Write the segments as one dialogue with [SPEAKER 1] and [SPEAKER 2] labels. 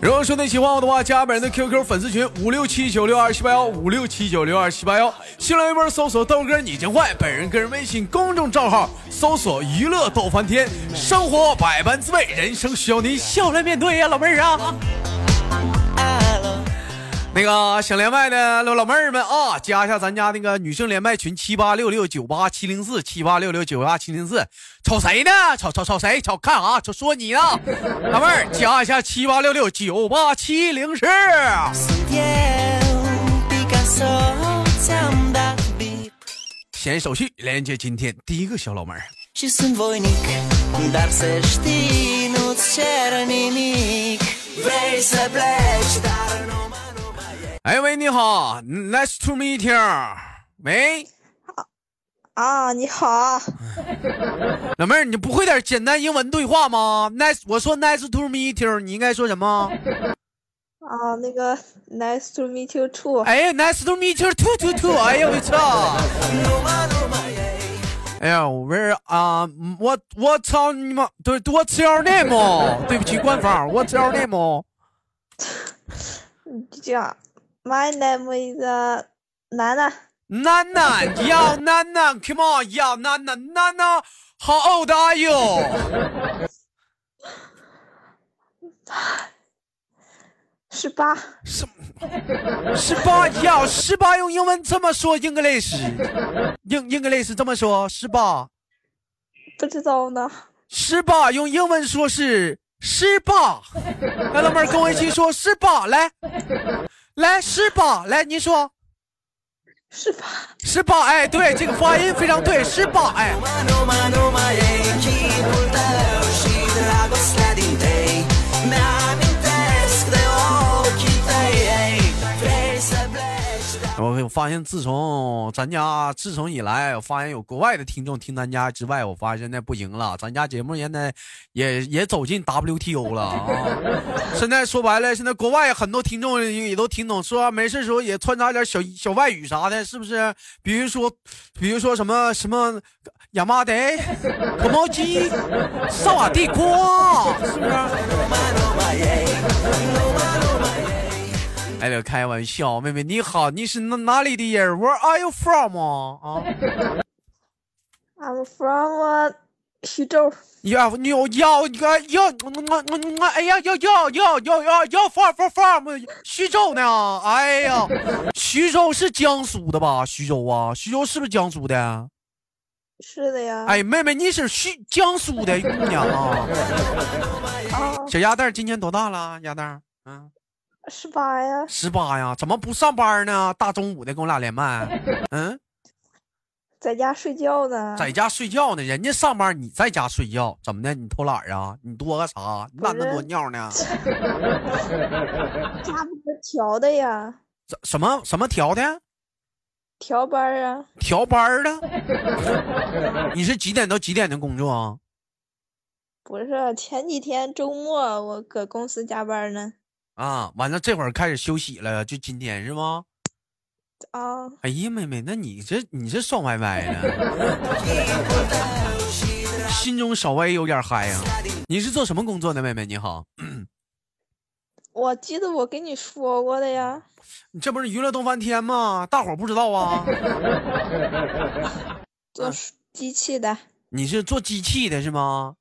[SPEAKER 1] 如果说你喜欢我的话，加本人的 QQ 粉丝群五六七九六二七八幺五六七九六二七八幺，新浪微博搜索豆哥你真坏，本人个人微信公众账号搜索娱乐逗翻天，生活百般滋味，人生需要你笑来面对呀，老妹儿啊。那个想连麦的老老妹儿们啊，加一下咱家那个女生连麦群七八六六九八七零四七八六六九八七零四，瞅谁呢？瞅瞅瞅谁？瞅看啊？瞅说你呢？老妹儿加一下七八六六九八七零四。闲手续连接今天第一个小老妹儿。哎喂，你好，Nice to meet you。喂，
[SPEAKER 2] 啊，你好，
[SPEAKER 1] 老妹儿，你不会点简单英文对话吗？Nice，我说 Nice to meet you，你应该说什么？
[SPEAKER 2] 啊，那个 Nice to meet you too。
[SPEAKER 1] 哎，Nice to meet you too too too。哎呀，我操！哎呀，Where 啊，What What 操你妈！对，What's your name？对不起，官方，What's your name？
[SPEAKER 2] 这样。My name is 楠楠。
[SPEAKER 1] 楠楠，Yo 楠楠，Come 楠楠，楠楠，How old are you？
[SPEAKER 2] 十八。
[SPEAKER 1] 十十八要十八用英文这么说，English，英 English 这么说，十八。
[SPEAKER 2] 不知道呢。
[SPEAKER 1] 十八用英文说是十八。来，老妹儿跟我一起说十八，来。来十八，来您说，
[SPEAKER 2] 十八，
[SPEAKER 1] 十八，哎，对，这个发音非常对，十八，哎。我发现，自从咱家自从以来，我发现有国外的听众听咱家之外，我发现现在不行了。咱家节目现在也也走进 WTO 了啊！现在说白了，现在国外很多听众也都听懂，说没事时候也穿插点小小外语啥的，是不是？比如说，比如说什么什么亚麻得、可毛鸡、萨瓦蒂瓜，是不是？哎，开玩笑，妹妹你好，你是哪哪里的人？Where are you from 啊
[SPEAKER 2] ？I'm from 徐州。
[SPEAKER 1] 要你要要要要我哎呀要要要要要要 from from from 徐州呢？哎呀，徐州是江苏的吧？徐州啊，徐州是不是江苏的？
[SPEAKER 2] 是的呀。
[SPEAKER 1] 哎，妹妹你是徐江苏的姑娘啊？小鸭蛋今年多大了？鸭蛋，嗯。
[SPEAKER 2] 十八呀，
[SPEAKER 1] 十八呀，怎么不上班呢？大中午的跟我俩连麦，嗯，
[SPEAKER 2] 在家睡觉呢，
[SPEAKER 1] 在家睡觉呢。人家上班，你在家睡觉，怎么的？你偷懒啊？你多个啥？你懒得多尿呢？
[SPEAKER 2] 家不是调的呀？
[SPEAKER 1] 什什么什么调的？
[SPEAKER 2] 调班啊？
[SPEAKER 1] 调班的？你是几点到几点的工作啊？
[SPEAKER 2] 不是，前几天周末我搁公司加班呢。
[SPEAKER 1] 啊，完了，这会儿开始休息了，就今天是吗？
[SPEAKER 2] 啊！
[SPEAKER 1] 哎呀，妹妹，那你这你这爽歪歪的，心中稍微有点嗨呀。你是做什么工作的，妹妹？你好。
[SPEAKER 2] 我记得我跟你说过的呀。
[SPEAKER 1] 你这不是娱乐动翻天吗？大伙不知道啊。
[SPEAKER 2] 做机器的。
[SPEAKER 1] 你是做机器的是吗？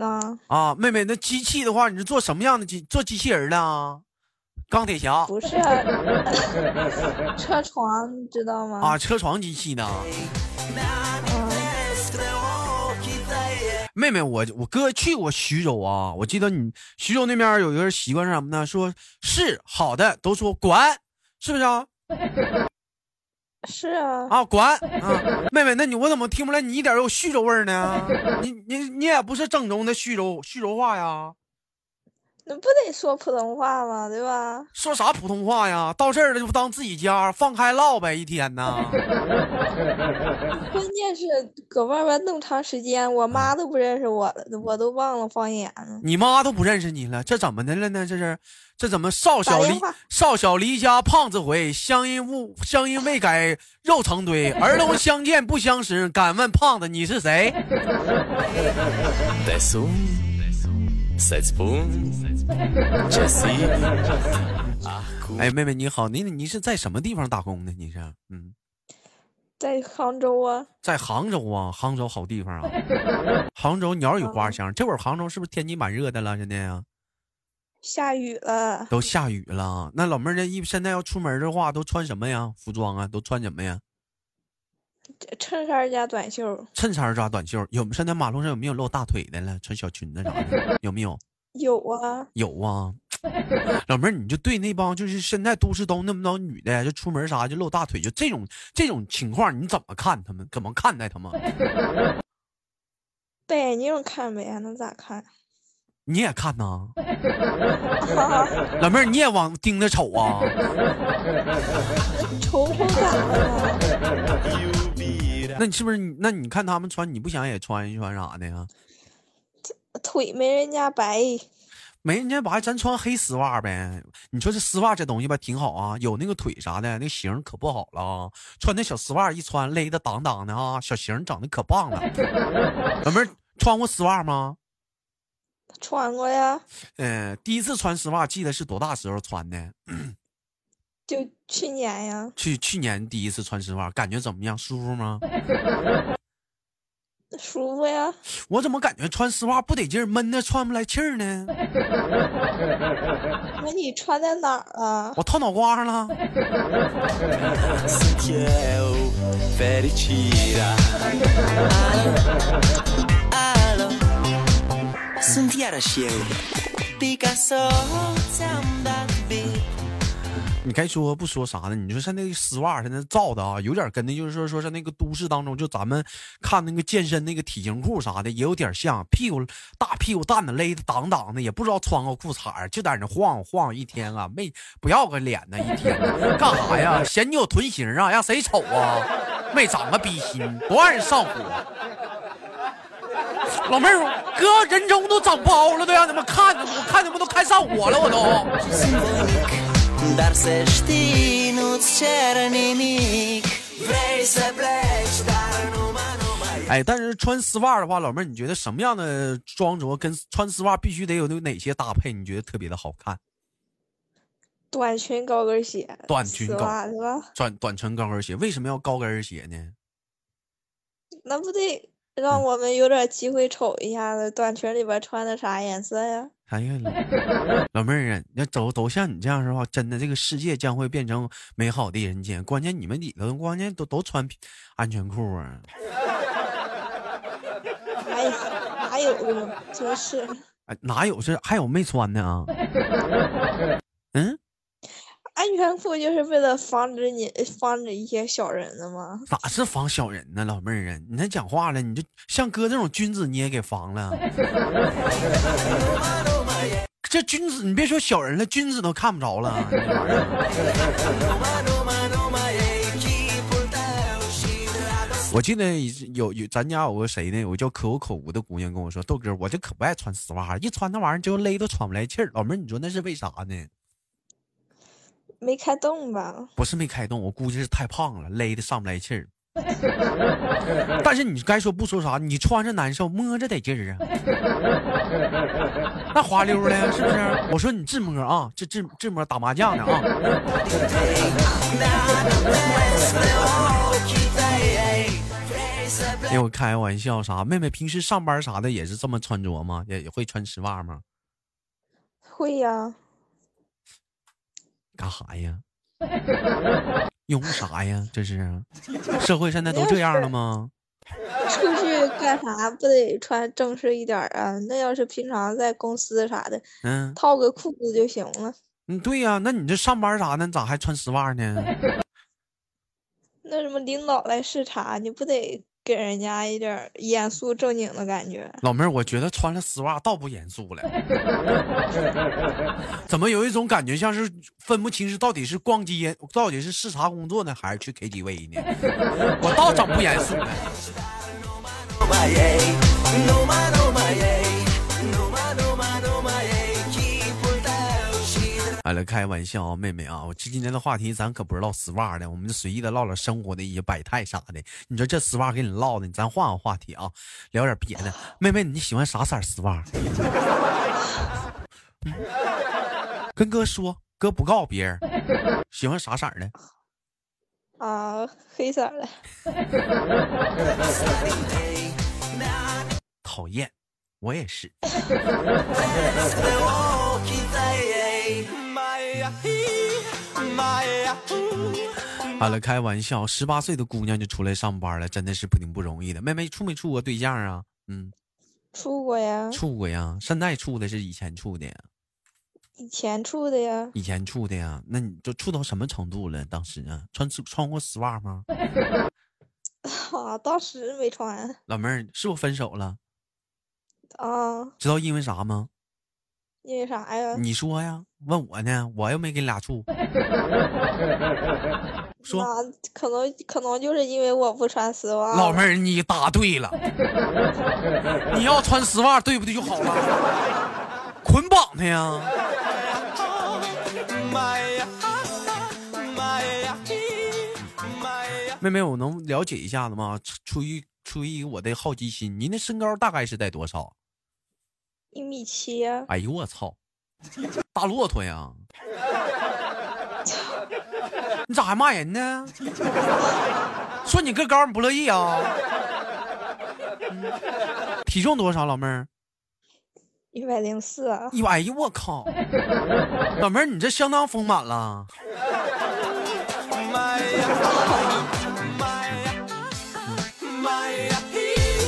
[SPEAKER 2] 啊
[SPEAKER 1] 啊，妹妹，那机器的话，你是做什么样的机？做机器人的啊？钢铁侠？
[SPEAKER 2] 不是，车床，你知道吗？
[SPEAKER 1] 啊，车床机器呢？妹妹，我我哥去过徐州啊，我记得你徐州那边有一个习惯是什么呢？说是好的都说管，是不是啊？
[SPEAKER 2] 是啊，
[SPEAKER 1] 啊，管啊，妹妹，那你我怎么听不来你一点有徐州味儿呢？你你你也不是正宗的徐州徐州话呀？
[SPEAKER 2] 那不得说普通话吗？对吧？
[SPEAKER 1] 说啥普通话呀？到这儿了就当自己家，放开唠呗，一天呢。
[SPEAKER 2] 关键是搁外边那么长时间，我妈都不认识我了，我都忘了方言了。
[SPEAKER 1] 你妈都不认识你了，这怎么的了呢？这是这怎么少小离少小离家胖子回，乡音误乡音未改肉成堆。儿童相见不相识，敢问胖子你是谁？哎，妹妹你好，你你是在什么地方打工呢？你是嗯，
[SPEAKER 2] 在杭州啊，
[SPEAKER 1] 在杭州啊，杭州好地方啊，杭州鸟语花香。这会儿杭州是不是天气蛮热的了？现在啊，
[SPEAKER 2] 下雨了，
[SPEAKER 1] 都下雨了。那老妹儿这一现在要出门的话，都穿什么呀？服装啊，都穿什么呀？
[SPEAKER 2] 衬衫加短袖，
[SPEAKER 1] 衬衫加短袖，有现在马路上有没有露大腿的了？穿小裙子啥的，有没有？
[SPEAKER 2] 有啊，
[SPEAKER 1] 有啊。老妹儿，你就对那帮就是现在都市都那么多女的，就出门啥就露大腿，就这种这种情况，你怎么看他们？怎么看待他们？
[SPEAKER 2] 戴眼镜看呗，还能咋看？
[SPEAKER 1] 你也看呐？老妹儿，你也往盯着瞅啊？
[SPEAKER 2] 瞅瞅咋了？
[SPEAKER 1] 那你是不是你？那你看他们穿，你不想也穿一穿啥的呀？
[SPEAKER 2] 腿没人家白，
[SPEAKER 1] 没人家白，咱穿黑丝袜呗。你说这丝袜这东西吧，挺好啊，有那个腿啥的，那型可不好了啊。穿那小丝袜一穿，勒的当当的啊，小型长得可棒了。老妹儿穿过丝袜吗？
[SPEAKER 2] 穿过呀，
[SPEAKER 1] 嗯、第一次穿丝袜，记得是多大时候穿的？
[SPEAKER 2] 就去年呀，
[SPEAKER 1] 去去年第一次穿丝袜，感觉怎么样？舒服吗？
[SPEAKER 2] 舒服呀。
[SPEAKER 1] 我怎么感觉穿丝袜不得劲儿，闷的喘不来气儿呢？
[SPEAKER 2] 那你穿在哪儿了？
[SPEAKER 1] 我套脑瓜上了。你该说不说啥呢？你说像那个丝袜现在造的啊，有点跟那就是说说是那个都市当中，就咱们看那个健身那个体型裤啥的，也有点像，屁股大屁股蛋子勒的当当的，也不知道穿个裤衩就在那晃晃一天啊，没不要个脸呢，一天干啥呀？嫌你有臀型啊？让谁瞅啊？没长个逼心，多让人上火。老妹儿，哥人中都长包了，都让你们看，我看你们都看上我了，我都。
[SPEAKER 3] Sinfonik Dar se știi nu-ți cer nimic Vrei să pleci dar numai, numai
[SPEAKER 1] 哎，但是穿丝袜的话，老妹儿，你觉得什么样的装着跟穿丝袜必须得有有哪些搭配？你觉得特别的好看？
[SPEAKER 2] 短裙高跟鞋，
[SPEAKER 1] 短裙高
[SPEAKER 2] 袜是吧？
[SPEAKER 1] 短短裙高跟鞋，为什么要高跟鞋呢？
[SPEAKER 2] 那不得让我们有点机会瞅一下子短裙里边穿的啥颜色呀？
[SPEAKER 1] 哎呀，老 老妹儿啊，要走都像你这样的话，真的这个世界将会变成美好的人间。关键你们里头，关键都都穿安全裤啊。
[SPEAKER 2] 哎呀，哪有啊？真是。
[SPEAKER 1] 哎，哪有这还有没穿的啊？嗯，
[SPEAKER 2] 安全裤就是为了防止你防止一些小人的吗？
[SPEAKER 1] 哪是防小人呢，老妹儿啊？你那讲话了，你就像哥这种君子你也给防了。这君子，你别说小人了，君子都看不着了。我记得有有咱家有个谁呢？有个叫可有可无的姑娘跟我说：“豆哥，我就可不爱穿丝袜，一穿那玩意儿就勒都喘不来气儿。”老妹儿，你说那是为啥呢？
[SPEAKER 2] 没开动吧？
[SPEAKER 1] 不是没开动，我估计是太胖了，勒的上不来气儿。但是你该说不说啥，你穿着难受，摸着得劲儿啊，那滑溜的，是不是？我说你自摸啊，这自自摸打麻将呢啊。给我开玩笑啥？妹妹平时上班啥的也是这么穿着吗？也也会穿丝袜吗？
[SPEAKER 2] 会呀，
[SPEAKER 1] 干啥呀？用啥呀？这是社会现在都这样了吗？
[SPEAKER 2] 出去干啥不得穿正式一点啊？那要是平常在公司啥的，
[SPEAKER 1] 嗯
[SPEAKER 2] 套个裤子就行了。
[SPEAKER 1] 嗯，对呀、那你这上班啥的，你咋还穿丝袜呢？
[SPEAKER 2] 那什么领导来视察，你不得给人家一点严肃正经的感觉？
[SPEAKER 1] 老妹儿，我觉得穿了丝袜倒不严肃了，怎么有一种感觉像是分不清是到底是逛街，到底是视察工作呢，还是去 KTV 呢？我倒整不严肃了。来开玩笑啊，妹妹啊，我这今天的话题咱可不是唠丝袜的，我们就随意的唠唠生活的一些百态啥的。你说这丝袜给你唠的，咱换个话题啊，聊点别的。妹妹，你喜欢啥色丝袜？嗯跟哥说，哥不告诉别人，喜欢啥色的？
[SPEAKER 2] 啊，黑色的，
[SPEAKER 1] 讨厌，我也是。好了，开玩笑，十八岁的姑娘就出来上班了，真的是不挺不容易的。妹妹处没处过对象啊？嗯，
[SPEAKER 2] 处过呀，
[SPEAKER 1] 处过呀。现在处的是以前处的呀？
[SPEAKER 2] 以前处的呀，
[SPEAKER 1] 以前处的呀？那你就处到什么程度了？当时啊，穿丝穿过丝袜吗？
[SPEAKER 2] 啊，当时没穿
[SPEAKER 1] 老妹儿是不是分手了？
[SPEAKER 2] 啊，
[SPEAKER 1] 知道因为啥吗？
[SPEAKER 2] 因为啥呀？
[SPEAKER 1] 你说呀？问我呢？我又没跟你俩处。说
[SPEAKER 2] 可能可能就是因为我不穿丝袜。
[SPEAKER 1] 老妹儿，你答对了。你要穿丝袜，对不对就好了？捆绑他呀.妹妹，我能了解一下子吗？出出于出于我的好奇心，您的身高大概是在多少？
[SPEAKER 2] 一米七呀，
[SPEAKER 1] 哎呦我操，大骆驼呀！你咋还骂人呢？说你个高你不乐意啊？嗯体重多少，老妹儿？
[SPEAKER 2] 一百零四啊，
[SPEAKER 1] 一百，哎呦我靠！老妹儿，你这相当丰满了。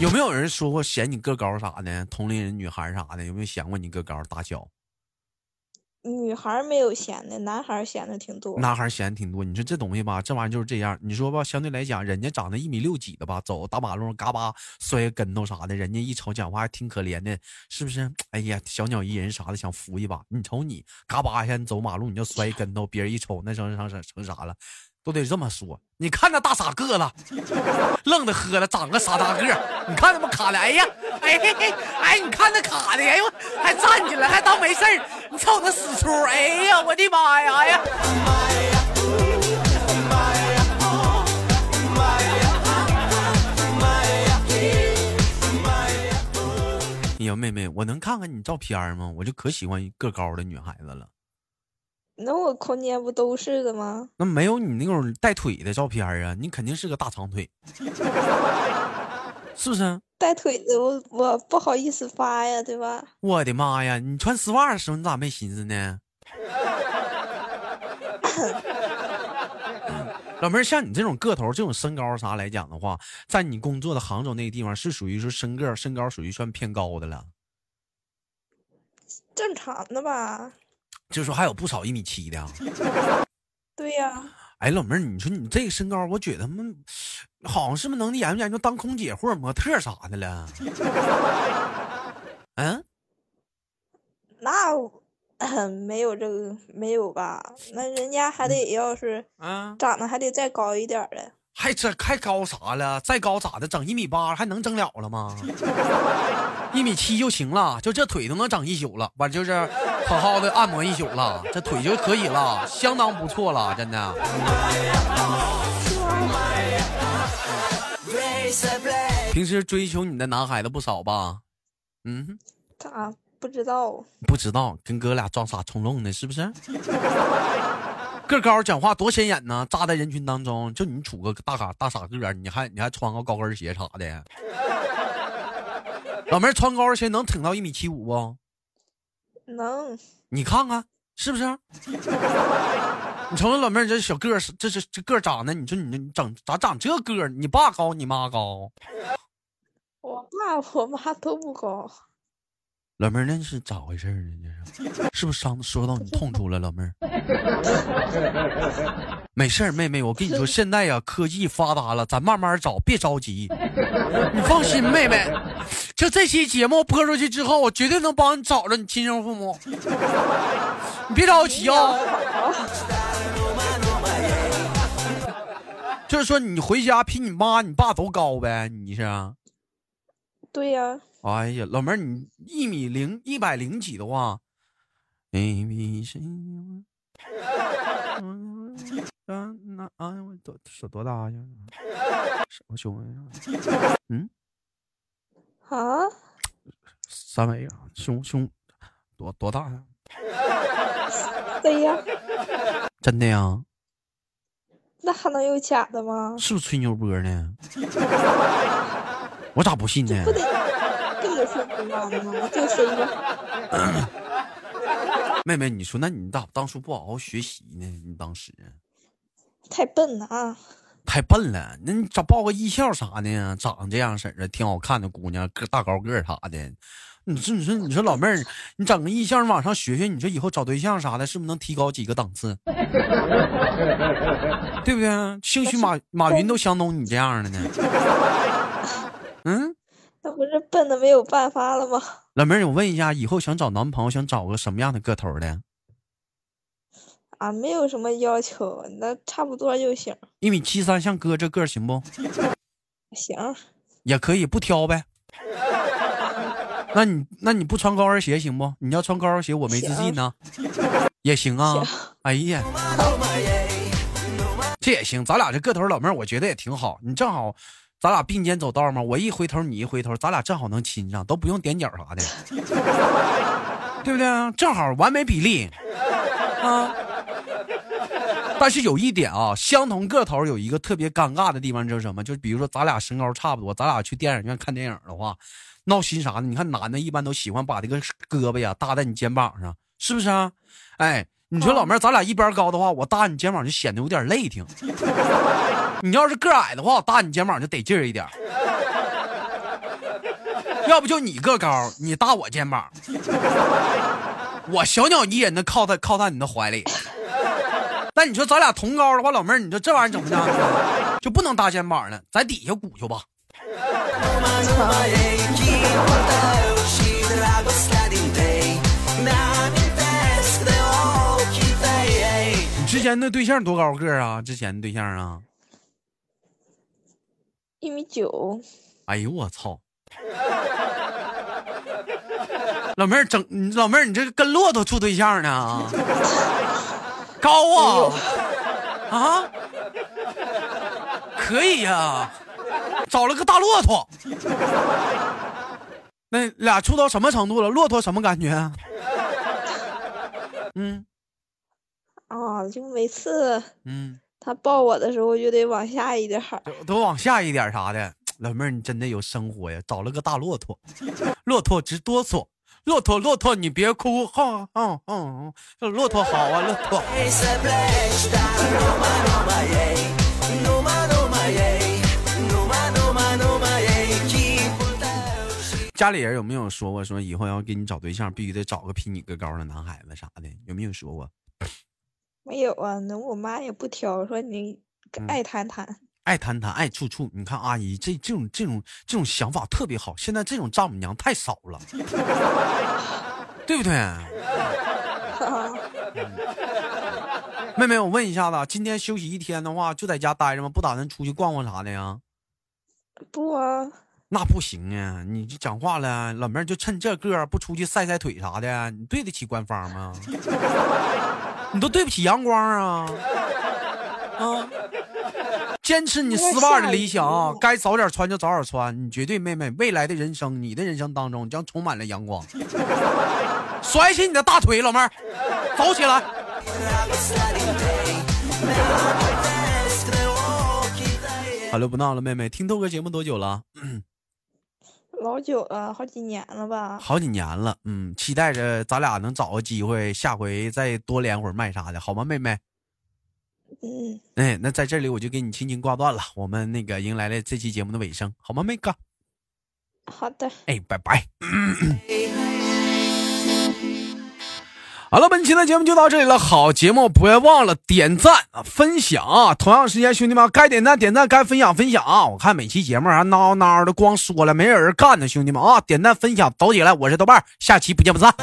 [SPEAKER 1] 有没有人说过嫌你个高啥的？同龄人女孩啥的，有没有嫌过你个高大小？
[SPEAKER 2] 女孩没有嫌的，男孩嫌的挺多。
[SPEAKER 1] 男孩嫌的挺多。你说这东西吧，这玩意儿就是这样。你说吧，相对来讲，人家长得一米六几的吧，走大马路上嘎巴摔个跟头啥的，人家一瞅讲话还挺可怜的，是不是？哎呀，小鸟依人啥的，想扶一把。你瞅你嘎巴一下，你走马路你就摔一跟头，别人一瞅那成成成成啥了？都得这么说。你看那大傻个子，愣的喝了，长个傻大个儿。你看他妈卡的，哎呀，哎嘿嘿，哎，你看那卡的，哎呦，还站起来，还当没事儿。你瞅那死出，哎呀，我的妈呀，哎呀！哎呀，妹妹，我能看看你照片吗？我就可喜欢个高的女孩子了。
[SPEAKER 2] 那我空间不都是的吗？
[SPEAKER 1] 那没有你那种带腿的照片啊，你肯定是个大长腿，是不是？
[SPEAKER 2] 带腿的我我不好意思发呀，对吧？
[SPEAKER 1] 我的妈呀！你穿丝袜的时候，你咋没寻思呢？老妹儿，像你这种个头、这种身高啥来讲的话，在你工作的杭州那个地方，是属于说身个身高属于算偏高的了。
[SPEAKER 2] 正常的吧？
[SPEAKER 1] 就说还有不少一米七的啊。
[SPEAKER 2] 对呀，
[SPEAKER 1] 哎，老妹儿，你说你这个身高，我觉得他们好像是不是能研究研究当空姐或者模特啥的了？嗯，
[SPEAKER 2] 那我没有这个没有吧？那人家还得要是
[SPEAKER 1] 啊，
[SPEAKER 2] 长得还得再高一点儿的。
[SPEAKER 1] 还这还高啥了？再高咋的？整一米八还能整了了吗？一米七就行了，就这腿都能整一宿了，完就是好好的按摩一宿了，这腿就可以了，相当不错了，真的。平时追求你的男孩子不少吧？嗯，
[SPEAKER 2] 咋不知道？
[SPEAKER 1] 不知道，跟哥俩装傻充愣呢，是不是？个高讲话多显眼呢，扎在人群当中，就你杵个大傻大傻个儿，你还你还穿个高跟鞋啥的。老妹儿穿高跟鞋能挺到一米七五不？
[SPEAKER 2] 能
[SPEAKER 1] 你看看是不是？你瞅瞅老妹儿这小个儿，这这这个儿长的，你说你你整咋长这个儿？你爸高，你妈高，
[SPEAKER 2] 我爸我妈都不高。
[SPEAKER 1] 老妹儿那是咋回事呢？这是是不是伤说到你痛处了，老妹儿？没事儿，妹妹，我跟你说，现在呀，科技发达了，咱慢慢找，别着急。你放心，妹妹，就这期节目播出去之后，我绝对能帮你找着你亲生父母。你别着急啊。就是说，你回家比你妈、你爸都高呗？你是？
[SPEAKER 2] 对呀。
[SPEAKER 1] 哎呀，老妹儿，你一米零一百零几的话 B C。嗯，那啊，我多手多大呀？什么胸呀？嗯？
[SPEAKER 2] 啊？
[SPEAKER 1] 三围啊？胸胸多多大呀？
[SPEAKER 2] 对呀。
[SPEAKER 1] 真的呀？
[SPEAKER 2] 那还能有假的吗？
[SPEAKER 1] 是不是吹牛波呢？我咋不信呢？
[SPEAKER 2] 不得，这吗？就谁呀？
[SPEAKER 1] 妹妹，你说那你咋当初不好好学习呢？你当时
[SPEAKER 2] 太笨了啊！
[SPEAKER 1] 太笨了，那你咋报个艺校啥的？长这样式的，挺好看的姑娘，个大高个啥的。你说，你说，你说，老妹儿，你整个艺校往上学学，你说以后找对象啥的，是不是能提高几个档次？对不对？兴许马马云都相中你这样的呢。嗯，
[SPEAKER 2] 那不是笨的没有办法了吗？
[SPEAKER 1] 老妹儿，我问一下，以后想找男朋友，想找个什么样的个头的？
[SPEAKER 2] 啊，没有什么要求，那差不多就行。
[SPEAKER 1] 一米七三，像哥这个行不？
[SPEAKER 2] 行，
[SPEAKER 1] 也可以不挑呗。那你那你不穿高跟鞋行不？你要穿高跟鞋，我没自信呢。也行啊。哎呀，这也行，咱俩这个头，老妹儿，我觉得也挺好。你正好，咱俩并肩走道嘛。我一回头，你一回头，咱俩正好能亲上，都不用踮脚啥的，对不对？正好完美比例啊。但是有一点啊，相同个头有一个特别尴尬的地方，就是什么？就是比如说咱俩身高差不多，咱俩去电影院看电影的话，闹心啥的。你看男的一般都喜欢把这个胳膊呀搭在你肩膀上，是不是啊？哎，你说老妹儿，咱俩一边高的话，我搭你肩膀就显得有点累挺。你要是个矮的话，我搭你肩膀就得劲儿一点。要不就你个高，你搭我肩膀，我小鸟依人的靠在靠在你的怀里。那你说咱俩同高的话，老妹儿，你说这玩意儿怎么的？就不能搭肩膀了，在底下鼓去吧。你之前那对象多高个啊？之前的对象啊？
[SPEAKER 2] 一米九。
[SPEAKER 1] 哎呦我操！老妹儿整，老妹儿你这跟骆驼处对象呢？高啊啊！可以呀，找了个大骆驼。那俩处到什么程度了？骆驼什么感觉？嗯，
[SPEAKER 2] 啊，就每次
[SPEAKER 1] 嗯，
[SPEAKER 2] 他抱我的时候就得往下一点
[SPEAKER 1] 都往下一点啥的。老妹儿，你真的有生活呀！找了个大骆驼，骆驼直哆嗦。骆驼，骆驼，你别哭，哈，嗯嗯嗯，骆驼好啊，骆驼。家里人有没有说过，说以后要给你找对象，必须得找个比你个高的男孩子啥的？有没有说过？
[SPEAKER 2] 没有啊，那我妈也不挑，说你爱谈谈。
[SPEAKER 1] 爱谈谈，爱处处。你看阿姨这这种这种这种想法特别好。现在这种丈母娘太少了，对不对？妹妹，我问一下子，今天休息一天的话，就在家待着吗？不打算出去逛逛啥的呀？
[SPEAKER 2] 不啊。
[SPEAKER 1] 那不行啊！你这讲话了，老妹儿就趁这个不出去晒晒腿啥的，你对得起官方吗？你都对不起阳光啊！啊！坚持你丝袜的理想，该早点穿就早点穿。你绝对妹妹，未来的人生，你的人生当中将充满了阳光。甩起你的大腿，老妹儿，走起来。好了，不闹了，妹妹，听豆哥节目多久了？
[SPEAKER 2] 老久了，好几年了吧？
[SPEAKER 1] 好几年了，嗯，期待着咱俩能找个机会，下回再多连会儿麦啥的，好吗，妹妹？
[SPEAKER 2] 嗯，
[SPEAKER 1] 哎，那在这里我就给你轻轻挂断了，我们那个迎来了这期节目的尾声，好吗，妹哥？
[SPEAKER 2] 好的，
[SPEAKER 1] 哎，拜拜。好了，本期的节目就到这里了，好节目不要忘了点赞啊、分享啊。同样时间，兄弟们该点赞点赞，该分享分享啊。我看每期节目还孬孬的，光说了没人干呢。兄弟们啊，点赞分享，走起来。我是豆瓣，下期不见不散。